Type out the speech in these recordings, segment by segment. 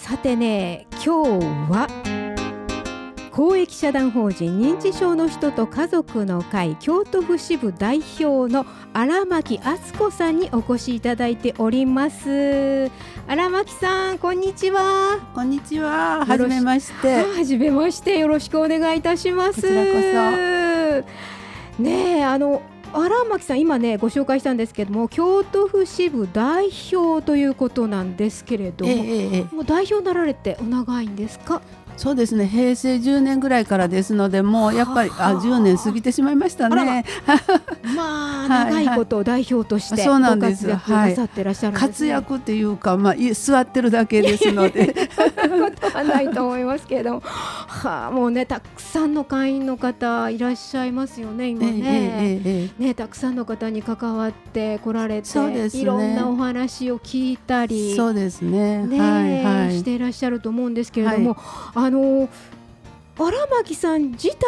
さてね今日は公益社団法人認知症の人と家族の会京都府支部代表の荒牧敦子さんにお越しいただいております。荒牧さんこんにちは。こんにちは。はじめまして。はじめまして。よろしくお願いいたします。こちらこそ。ねあの荒牧さん今ねご紹介したんですけども京都府支部代表ということなんですけれども、ええもう代表になられてお長いんですか？そうですね平成10年ぐらいからですのでもうやっぱりあ10年過ぎてしまいましたね。まあ。長いこと代表としてそうなんです。はい、活躍っていうかまあ座ってるだけですので。ことはないと思いますけれども、はあもうねたくさんの会員の方いらっしゃいますよね今ね。えええ、ねたくさんの方に関わってこられて、ね、いろんなお話を聞いたり、そうですね。ね、はいはい、していらっしゃると思うんですけれども、はい、あの荒牧さん自体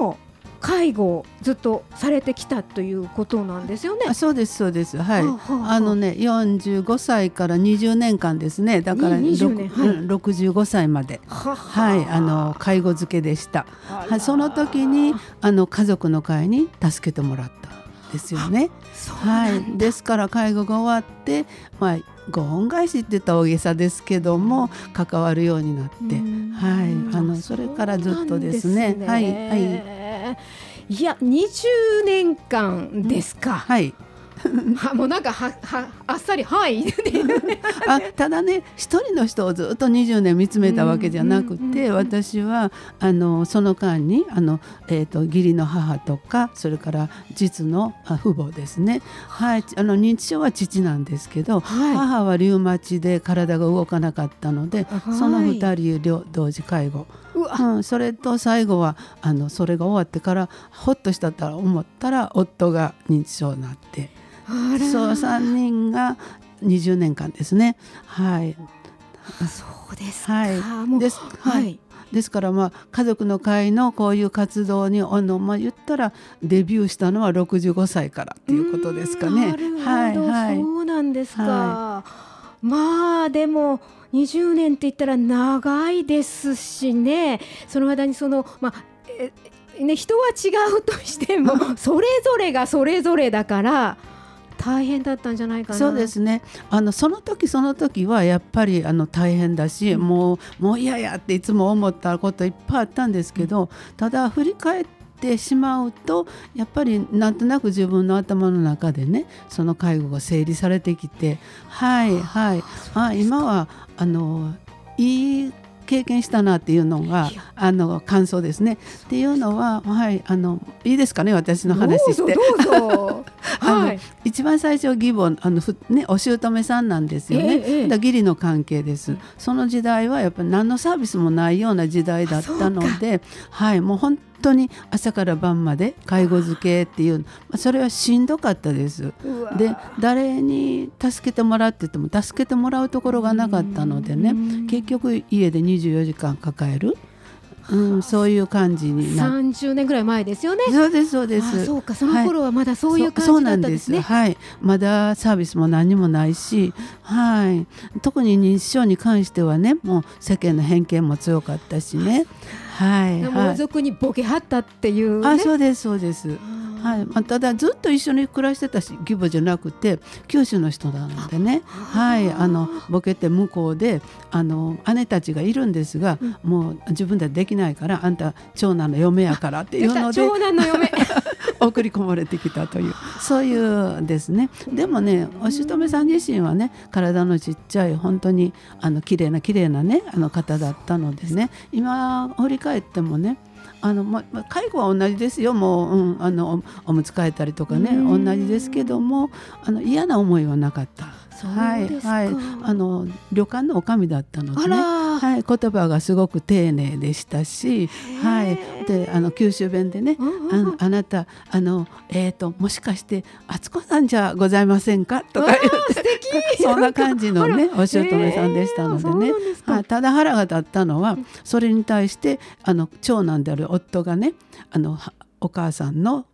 も介護をずっとされてきたということなんですよね。あそうですそうです。はい。はあはあ、あのね45歳から20年間ですね。だから20年、はい、65歳までははいあの介護付けでした。はいその時にあの家族の会に助けてもらったですよね。はい。ですから介護が終わってまあご恩返しって言った大げさですけども関わるようになって、はい、あのそれからずっとですね。すねはい、はい。いや20年間ですか。はい。は もうなんかははあっさりはいあただね一人の人をずっと20年見つめたわけじゃなくて、私はあのその間にあの、えーと、義理の母とかそれから実の父母ですね、はい、あ。の認知症は父なんですけど、はい、母はリウマチで体が動かなかったので、はい、その2人同時介護。うん、それと最後はあのそれが終わってからほっとしたと思ったら夫が認知症になって。そう3人が20年間ですね。はい。そうですはい。です。はい。ですからまあ家族の会のこういう活動にあのまあ言ったらデビューしたのは65歳からっていうことですかね。はいはい。そうなんですか。はい、まあでも。20年って言ったら長いですしねその間にその、まあね、人は違うとしても それぞれがそれぞれだから大変だったんじゃないかな。そうですね。あのその時その時はやっぱりあの大変だし、うん、もうもう嫌やっていつも思ったこといっぱいあったんですけど、うん、ただ振り返ってしまうとやっぱりなんとなく自分の頭の中でねその介護が整理されてきてはいはい。あ今はあのいい経験したなっていうのがあの感想ですね。っていうのははいあのいいですかね私の話して。はい、一番最初義母あのふねお姑さんなんですよね。ええ、だ義理の関係です。その時代はやっぱり何のサービスもないような時代だったので、はいもう本当に朝から晩まで介護漬けっていうそれはしんどかったですで誰に助けてもらってても助けてもらうところがなかったのでね結局家で24時間抱える。うん、そういう感じにな30年ぐらい前ですよね。そうですそうです。そうかその頃はまだそういう感じだったんですね。はい、まだサービスも何もないし、はい。特に認知症に関してはね、もう世間の偏見も強かったしね。はい、もう俗にボケはったっていう、ね、あそうですそうです。はい。まあ、ただずっと一緒に暮らしてたし義母じゃなくて九州の人なのでね。はい。あのボケて向こうであの姉たちがいるんですが、うん、もう自分でできないからあんた長男の嫁やからっていうので 長男の嫁。送り込まれてきたというそういうですね。でもねお姑さん自身はね体のちっちゃい本当にあの綺麗な綺麗なねあの方だったのでね今振り返ってもねあのまあ、介護は同じですよ。もう、うん、あのおむつ替えたりとかね同じですけどもあの嫌な思いはなかった。はいはい。あの旅館の女将だったのでね、はい、言葉がすごく丁寧でしたし、はい、であの九州弁でね、あのあなたあのえっ、ー、ともしかして敦子さんじゃございませんか？とか言って。そんな感じのねお姑さんでしたのでね、はい、ただ腹が立ったのはそれに対してあの長男である夫がねあのお母さんの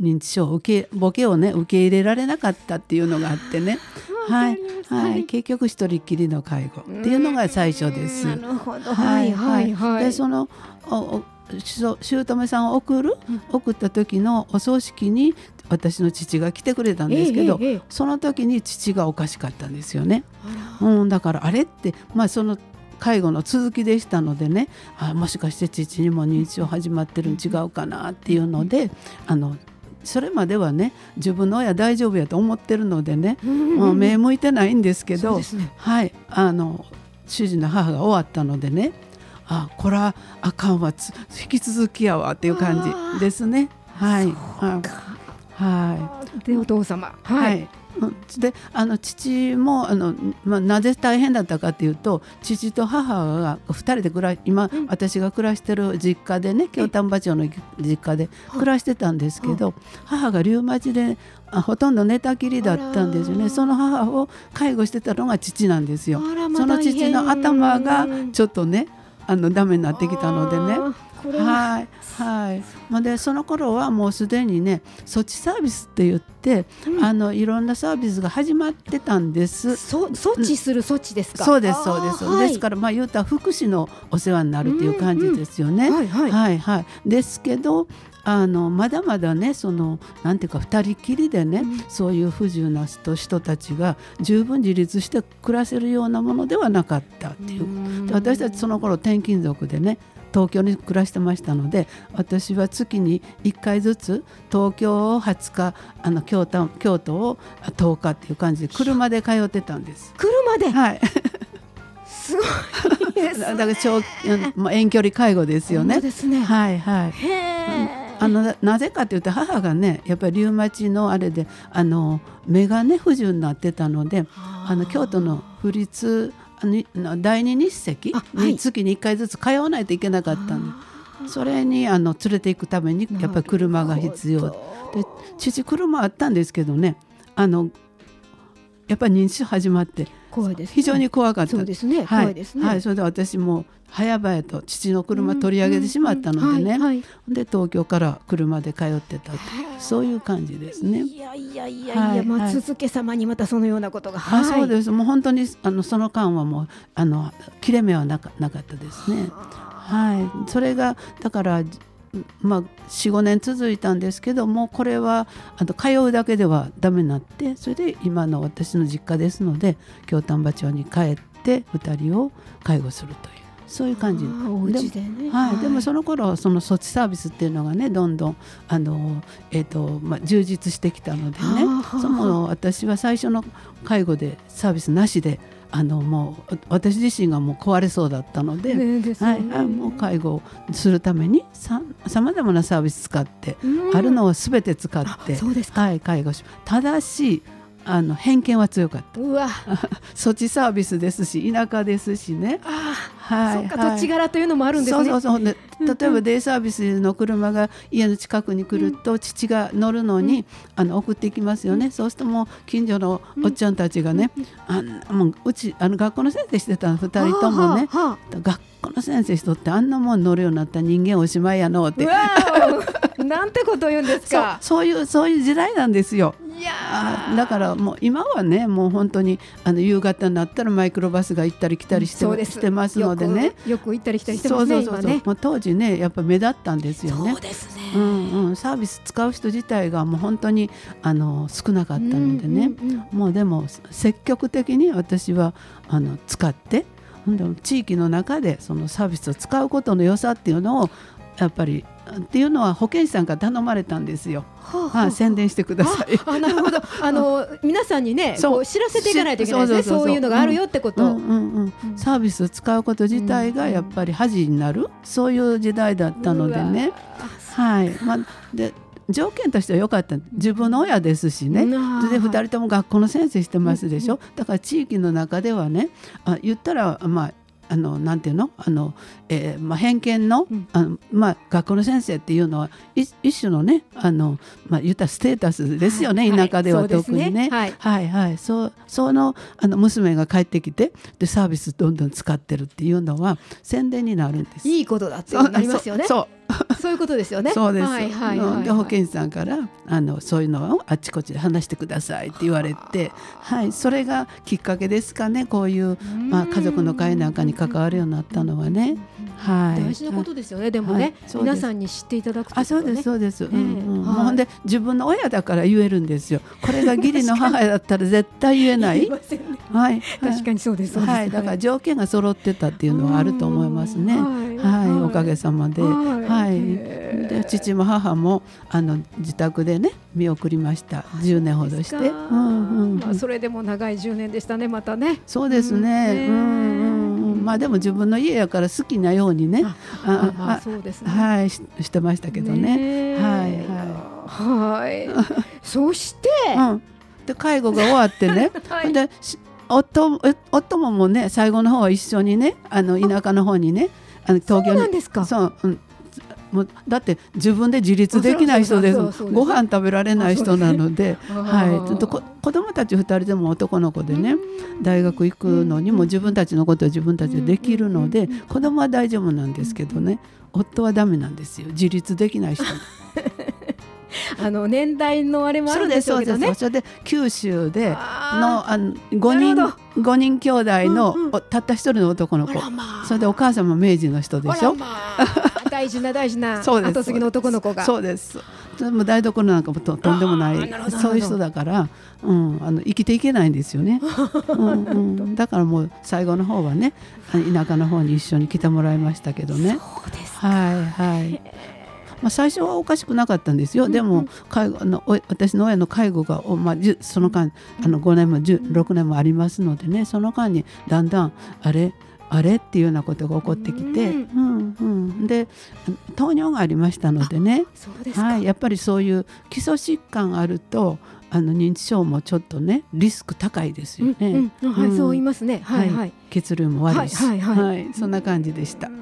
認知症受けボケをね受け入れられなかったっていうのがあってねはい、はい、結局一人っきりの介護っていうのが最初です。なるほど。はいはいはい。でそのお姑さんを送る、送った時のお葬式に私の父が来てくれたんですけど、えええ、その時に父がおかしかったんですよね。うん、だからあれってまあその介護の続きでしたのでね。あもしかして父にも認知症始まってるん違うかなっていうのであのそれまではね自分の親大丈夫やと思ってるのでね、もう目向いてないんですけど、ね、はいあの主人の母が終わったのでねあこれはあかんわ引き続きやわっていう感じですね。はい。はい。でお父様。はい、はいであの父もあの、まあ、なぜ大変だったかというと父と母が2人で暮ら今、うん、私が暮らしてる実家でね京丹波町の実家で暮らしてたんですけど母がリウマチであほとんど寝たきりだったんですよね。その母を介護してたのが父なんですよ。その父の頭がちょっとねあのダメになってきたのでね。は。いはい。まあ、でその頃はもうすでにね措置サービスって言って、うん、あのいろんなサービスが始まってたんです。そ措置する措置ですか、そうですそうです、はい、ですからまあ言うたら福祉のお世話になるっていう感じですよね、うんうん、はい、はい、はいはい。ですけどあのまだまだねそのなんていうか2人きりでね、うん、そういう不自由な人人たちが十分自立して暮らせるようなものではなかったっていう、私たちその頃転勤族でね東京に暮らしてましたので私は月に1回ずつ東京を20日あの京都京都を10日っていう感じで車で通ってたんです。車で？はい。すごいです、ね、だから長、まあ、遠距離介護ですよね。ですね。はいはい。あのなぜかというと母がねやっぱりリウマチのあれであの目がね不自由になってたのであの京都の府立第二日赤に月に1回ずつ通わないといけなかったんで、はい、それにあの連れていくためにやっぱり車が必要。で父車あったんですけどね。あのやっぱり認知症始まって怖いです、ね、非常に怖かった。そうですね、はい、怖いですね、はい、それで私も早々と父の車取り上げてしまったのでね、はい。はい、で東京から車で通ってたそういう感じですね。いやいやいやいや、はい、まあ、続け様にまたそのようなことが、あそうです。もう本当にあのその間はもうあの切れ目はなかなかったですね。はい、それがだからまあ、45年続いたんですけどもこれはあの通うだけではダメになってそれで今の私の実家ですので京丹波町に帰って2人を介護するという。そういう感じ。でね、はい、でもその頃その措置サービスっていうのがねどんどんあの、えーとまあ、充実してきたのでね。その私は最初の介護でサービスなしであのもう私自身がもう壊れそうだったので、ねね、はい、もう介護するためにさまざまなサービス使って、あるのをすべて使ってはい、介護しただしあの偏見は強かった。うわ。措置サービスですし田舎ですしね。はい、そうか土地柄というのもあるんですね。そうそうそう。で例えばデイサービスの車が家の近くに来ると、父が乗るのに、あの送っていきますよね、そうするともう近所のおっちゃんたちがね、あもううちあの学校の先生してたの2人ともね、学校の先生しとってあんなもん乗るようになった人間おしまいやのってなんてこと言うんですか？そういうそういう時代なんですよ。いやだからもう今はねもう本当にあの夕方になったらマイクロバスが行ったり来たりして,、うしてますのでね。よく行ったり来たりしてますねそうそうそう、ね、もう当時ねやっぱ目立ったんですよね。そうですね、うんうん、サービス使う人自体がもう本当にあの少なかったのでね、うんうんうん、もうでも積極的に私はあの使って地域の中でそのサービスを使うことの良さっていうのをやっぱりっていうのは保健師さんから頼まれたんですよ。はあ、はあ、宣伝してください。あなるほど。あの皆さんにね、こう知らせていかないといけないですね。そういうのがあるよってこと。うんうんうん、サービスを使うこと自体がやっぱり恥になる、そういう時代だったのでね。はい。まあで。条件としては良かった自分の親ですしねで2人とも学校の先生してますでしょだから地域の中ではねあ言ったらまああのなんていうの？あの、えーまあ、偏見のうん、あのまあ、学校の先生っていうのは一種のねあの、まあ、言ったステータスですよね、はい、田舎では特にね。はい、はい、はい、そうそのあの娘が帰ってきてでサービスどんどん使ってるっていうのは宣伝になるんです。いいことだってなりますよね。そう そういうことですよね。そうです。はいはいはいはいで保健師さんからあのそういうのをあっちこっちで話してくださいって言われて、はい、それがきっかけですかね。こういうまあ家族の会なんかに関わるようになったのはね。はい。大事なことですよね。でもね、はい皆さんに知っていただくといあそうですそうです、うんうんはいほんで自分の親だから言えるんですよこれが義理の母だったら絶対言えない はい。確かにそうです。そうです。はいだから条件が揃ってたっていうのはあると思いますね。うんはい、はい。おかげさまで。はい。で父も母もあの自宅でね見送りました。10年ほどして、うんうんまあそれでも長い10年でしたねまたね。そうですね、ううんまあでも自分の家やから好きなようにねあそうですね。はいししてましたけどね。ねはいはい。そして、うん、で介護が終わってね、はい。でし夫え夫ももね最後の方は一緒にねあの田舎の方にねあの東京そうになんですか。そう、うん、もうだって自分で自立できない人ですご飯食べられない人なので、あそう。はい、ちょっとこ子供たち2人でも男の子でね大学行くのにも自分たちのことは自分たちでできるので子供は大丈夫なんですけどね夫はダメなんですよ。自立できない人。あの年代のあれもあるんでしょうけどね。それで九州であのあの5人五人兄弟の、うんうん。おたった一人の男の子。らまあ。それでお母さんも明治の人でしょまあ。大事な大事な 後継ぎの男の子が。そうです。それも台所なんかもととんでもない。そういう人だから、うん、あの生きていけないんですよね、うんうん、だからもう最後の方はね田舎の方に一緒に来てもらいましたけどね。そうです。はいはい。まあ、最初はおかしくなかったんですよ、でも介護あのお私の親の介護が、おまあ、その間あの5年も10 6年もありますのでね。その間にだんだんあれあれっていうようなことが起こってきて、ううんうん、で糖尿がありましたのでね。はい、やっぱりそういう基礎疾患があるとあの認知症もちょっとねリスク高いですよね、うんうん。はい、うん。そう言いますね。はいはい。血流も悪いし、はいはいはい。そんな感じでした。は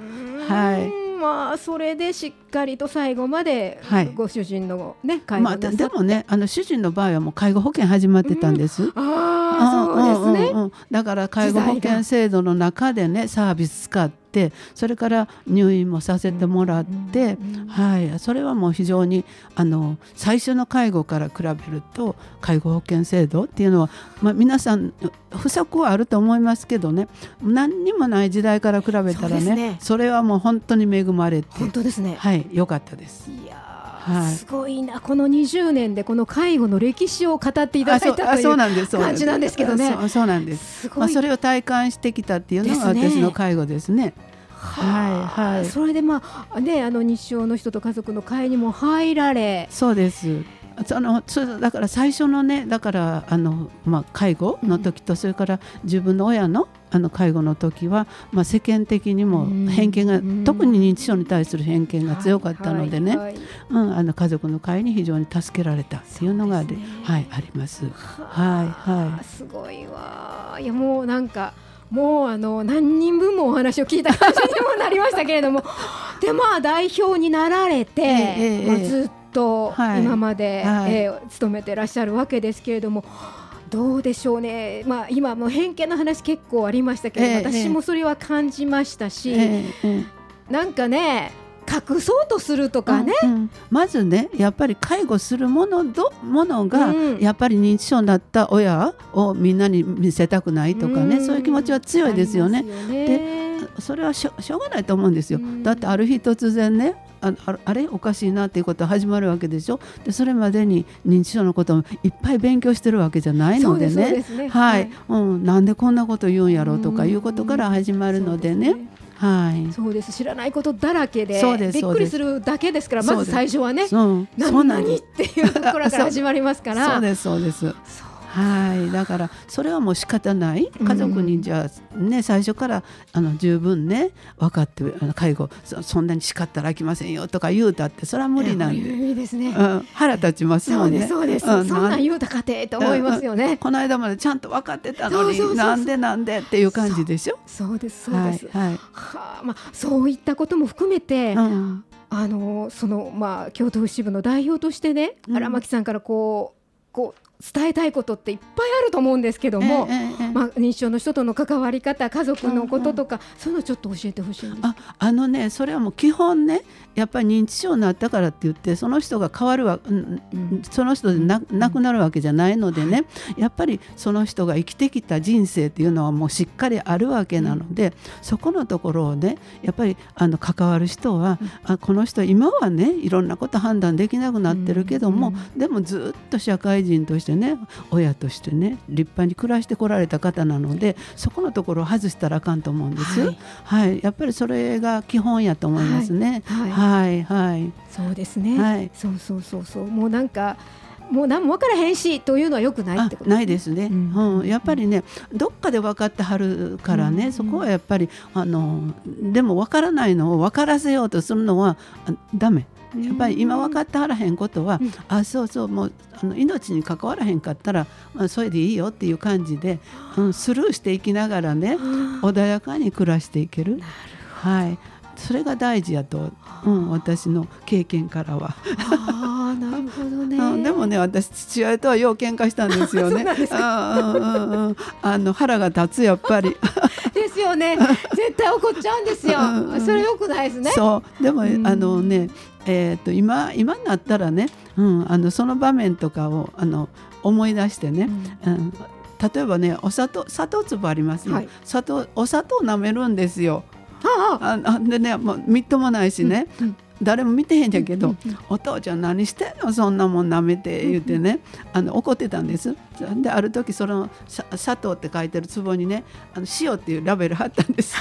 はいまあそれでしっかりと最後まではい。ご主人のね介護まあ、なさって。ででもねあの主人の場合はもう介護保険始まってたんです。ああそうですね。んうんうんだから介護保険制度の中でねサービス使ってそれから入院もさせてもらって、はい、それはもう非常にあの最初の介護から比べると介護保険制度っていうのは、まあ、皆さん不足はあると思いますけどね何にもない時代から比べたらねねそれはもう本当に恵まれて本当ですね。はい良かったです。いやはい。ーすごいな。この20年でこの介護の歴史を語っていただいたというそうなんですそう感じなんですけどね。そうなんです。まあ、それを体感してきたっていうのが私の介護ですね。ははいはい。それでまあねあの日照の人と家族の会にも入られ。そうです。そのそうだから最初のねだからあの、まあ、介護の時と、それから自分の親のあの介護の時は、まあ、世間的にもうん。偏見が、うん。特に認知症に対する偏見が強かったのでね、はいはいうん、あの家族の会に非常に助けられたっていうのがそうですね。はい、あります。はいはい。すごいわ。いやもうなんかもうあの何人分もお話を聞いた感じにもなりましたけれどもでまあ代表になられて、ええええ。まあ、ずっとはい今まで、はい。えー勤めてらっしゃるわけですけれども。どうでしょうね、まあ、今もう偏見の話結構ありましたけど、ええ私もそれは感じましたし、ええええ。なんかね隠そうとするとかね、うんうん。まずねやっぱり介護するものどものが、うん。やっぱり認知症になった親をみんなに見せたくないとかね、ん。そういう気持ちは強いですよね。あ。りますよね。それはしょしょうがないと思うんですよ。うん。だってある日突然ねあああれ？おかしいなっていうことが始まるわけでしょ？でそれまでに認知症のことをいっぱい勉強してるわけじゃないのでね。はい、うん、なんでこんなこと言うんやろうとかいうことから始まるのでね。はい。そうです。知らないことだらけで。びっくりするだけですからまず最初はね。何っていうところから始まりますから。そうですそうです。はい、だからそれはもう仕方ない。家族にじゃあね最初からあの十分ね分かってあの介護そそんなに叱ったらあきませんよとか言うたってそれは無理なんで、いいですね。うん、腹立ちますもんね。ですそうです。うんそんなん言うたかてと思いますよね。この間までちゃんと分かってたのそうそうそうそう。になんでなんでっていう感じでしょ？そうですそうです。はいはい。はあまあそういったことも含めてうん。あのそのまあ京都府支部の代表としてねうん。荒牧さんからこうこう伝えたいことっていっぱいあると思うんですけども、ええええまあ、認知症の人との関わり方家族のこととか、そういうのちょっと教えてほしい。ああのねそれはもう基本ねやっぱり認知症になったからって言ってその人が変わるわ、うんうんその人でななくなるわけじゃないのでね、やっぱりその人が生きてきた人生っていうのはもうしっかりあるわけなので、そこのところをねやっぱりあの関わる人は、あこの人今はねいろんなこと判断できなくなってるけども、うん。でもずっと社会人としてね親としてね立派に暮らしてこられた方なのでそこのところを外したらあかんと思うんです。はい。はい、やっぱりそれが基本やと思いますね。はい。はい、はい、そうですね、はい。そうそうそうそう。もうなんかもう何も分からへんしというのはよくないあってことないですね、ううんん。やっぱりねどっかで分かってはるからね、うん。そこはやっぱりあのでも分からないのを分からせようとするのはあダメやっぱり今分かってはらへんことは、うん。あそうそうもうあの命に関わらへんかったら、まあ、それでいいよっていう感じで、うん、スルーしていきながらねうん穏やかに暮らしていける。はい、それが大事やと、うん、私の経験からは。ああなるほどね。うんでもね私父親とはよう喧嘩したんですよね。あの腹が立つやっぱり。ですよね。絶対怒っちゃうんですよ。それよくないですね。そう。でも、うん。あのねえー、と今今になったらね、うん、あのその場面とかをあの思い出してね、うん、例えばねお砂糖砂糖粒ありますね、はい。砂糖お砂糖舐めるんですよ。ああ。ああでねもうみっともないしね、うん誰も見てへんじゃけど、うんうんうん。お父ちゃん何してんの？そんなもん舐めて言ってね、あの怒ってたんです。である時そのさ砂糖って書いてる壺にねあの塩っていうラベル貼ったんです。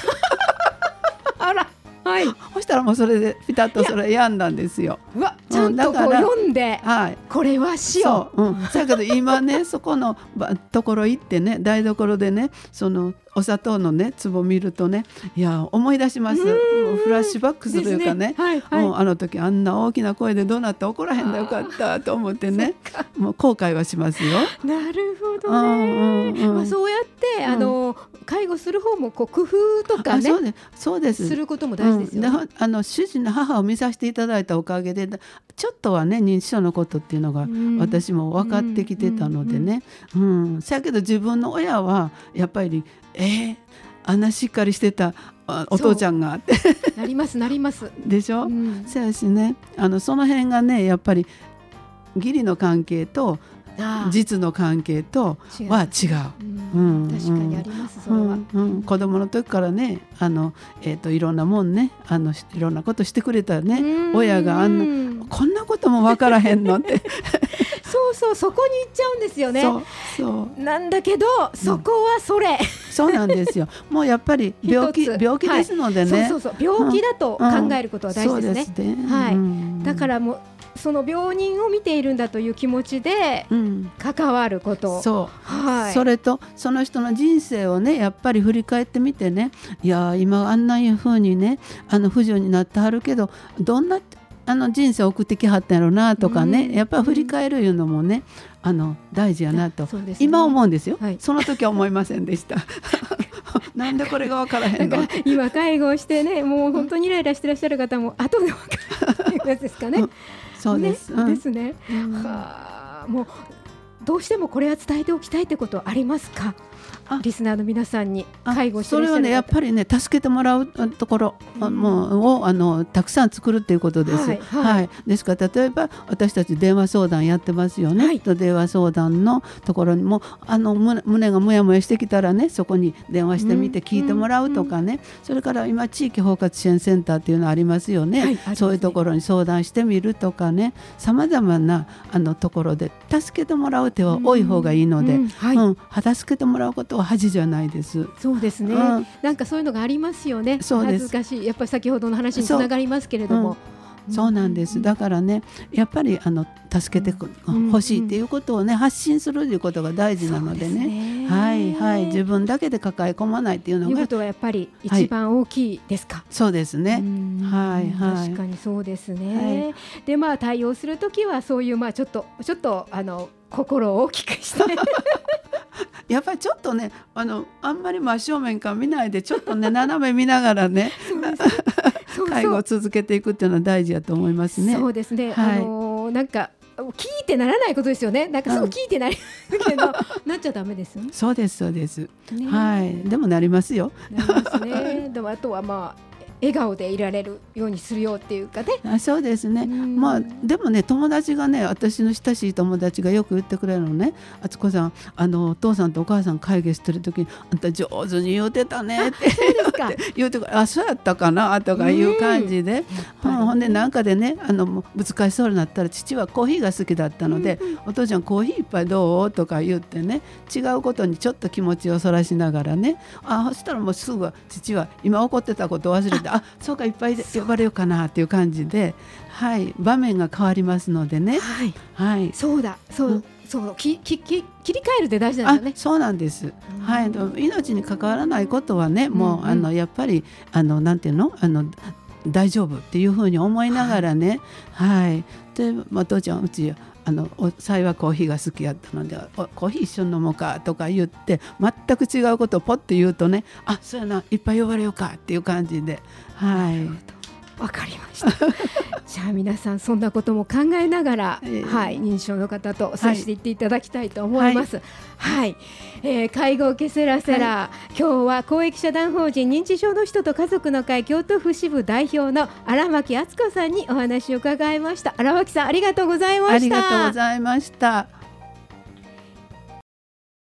あらはい。そしたらもうそれでピタッとそれ病んだんですよ。うわちゃんとこう読んではい。これは塩そう、うん、だけど今ねそこのばところ行ってね台所でねそのお砂糖のね壺見るとねいや思い出します。フラッシュバックするというかね。ですはいはい。もうあの時あんな大きな声でどうなって怒らへんでよかったと思ってね。もう後悔はしますよ。なるほどうんねうんうん。まあそうやってうん。あの介護する方もこう工夫とかねあそうです。そうです。することも大事ですよね。あの主人の母を見させていただいたおかげでちょっとはね認知症のことっていうのがうん。私も分かってきてたのでね。うんせやけど自分の親はやっぱりえー、あんなしっかりしてたあお父ちゃんが。っ てなりますなります。でしょ、うん。せやしね。あのその辺がねやっぱり義理の関係と実の関係とは違う。うん。うん確かにありますそれは。うんうん、子供の時からねあの、えー、といろんなもんねあのいろんなことしてくれたねうん。親があんなこんなことも分からへんのって そうそうそこに行っちゃうんですよね。そうなんだけどそこはそれ。そうなんですよ。もうやっぱり病気病気ですのでね、そうそうそう。病気だと考えることは大事ですね。そうですね。はい。うん。だからもうその病人を見ているんだという気持ちでうん。関わること。そう。はい。それとその人の人生をねやっぱり振り返ってみてね。いやー今あんないう風にねあの不自由になってはるけどどんなあの人生を送ってきはったんやろうなとかね、うん。やっぱり振り返るいうのもねあの大事やなと、ね。今思うんですよ、はい。その時は思いませんでした。なんでこれが分からへんの？今介護をしてねもう本当にイライラしてらっしゃる方も後で分かるやつですかね。そうです、ねうん。ですね。うん。はあもうどうしてもこれは伝えておきたいってことありますか？あリスナーの皆さんにあ介護してそれはねやっぱりね助けてもらうところ、あもうをあのたくさん作るっていうことです。はいは、はい。いですから例えば私たち電話相談やってますよね。はい。と電話相談のところにもあの胸胸がもやもやしてきたらねそこに電話してみてうん聞いてもらうとかね、それから今地域包括支援センターっていうのありますよね。はいね。そういうところに相談してみるとかね。さまざまなあのところで助けてもらう手は多い方がいいので。うんはい、うん、助けてもらうことは恥じゃないです。そうですね、うん。なんかそういうのがありますよね。そうです。恥ずかしい。やっぱり先ほどの話につながりますけれども、そうなんです。だからね、やっぱりあの助けてくうん。欲しいっていうことをね発信するということが大事なのでね。ね。はいはい。自分だけで抱え込まないっていうのがいうことはやっぱり一番大きいですか。そうですね。うん。はいはい。確かにそうですね。でまあ対応するときはそういうまあちょっとちょっとあの心を大きくして やっぱりちょっとねあのあんまり真正面から見ないでちょっとね 斜め見ながらねそう介護を続けていくっていうのは大事だと思いますね。そうですね。はい。あのなんか聞いてならないことですよね。なんかすぐ聞いてなるけど、なっちゃダメですよね。そうですそうです、ね。はい。でもなりますよ。なりますね。でもあとはまあ笑顔でいられるようにするよっていうかね。あそうですね、うん。まあでもね友達がね私の親しい友達がよく言ってくれるのね「あつこさんあのお父さんとお母さん会議してる時にあんた上手に言うてたね」って。言うてくれあそうやったかな？とかいう感じで、ぱりねほんでなんかでねあのもうぶつかりそうになったら父はコーヒーが好きだったので「お父ちゃんコーヒー一杯どう?」とか言ってね違うことにちょっと気持ちをそらしながらね。あそしたらもうすぐ父は今怒ってたことを忘れてあそうかいっぱい呼ばれようかなっていう感じで、はい、場面が変わりますのでね。はい。はい。そうだ。そう、うん。そう。ききき切り替えるって大事なんあですよね。そうなんです、はい、命に関わらないことはね、もう、うん。うんあのやっぱりあのなんていうの？あの大丈夫っていうふうに思いながらね、はい。で、まあ、父ちゃんうちあのお幸いコーヒーが好きやったのでコーヒー一緒に飲もうかとか言って全く違うことをポッと言うとねあそうやないっぱい呼ばれようかっていう感じで。はい。わかりました。じゃあ皆さんそんなことも考えながら、ええはい認知症の方と接していっていただきたいと思います。はい、えー介護ケセラセラ、今日は公益社団法人認知症の人と家族の会京都府支部代表の荒牧敦子さんにお話を伺いました。荒牧さんありがとうございました。ありがとうございました。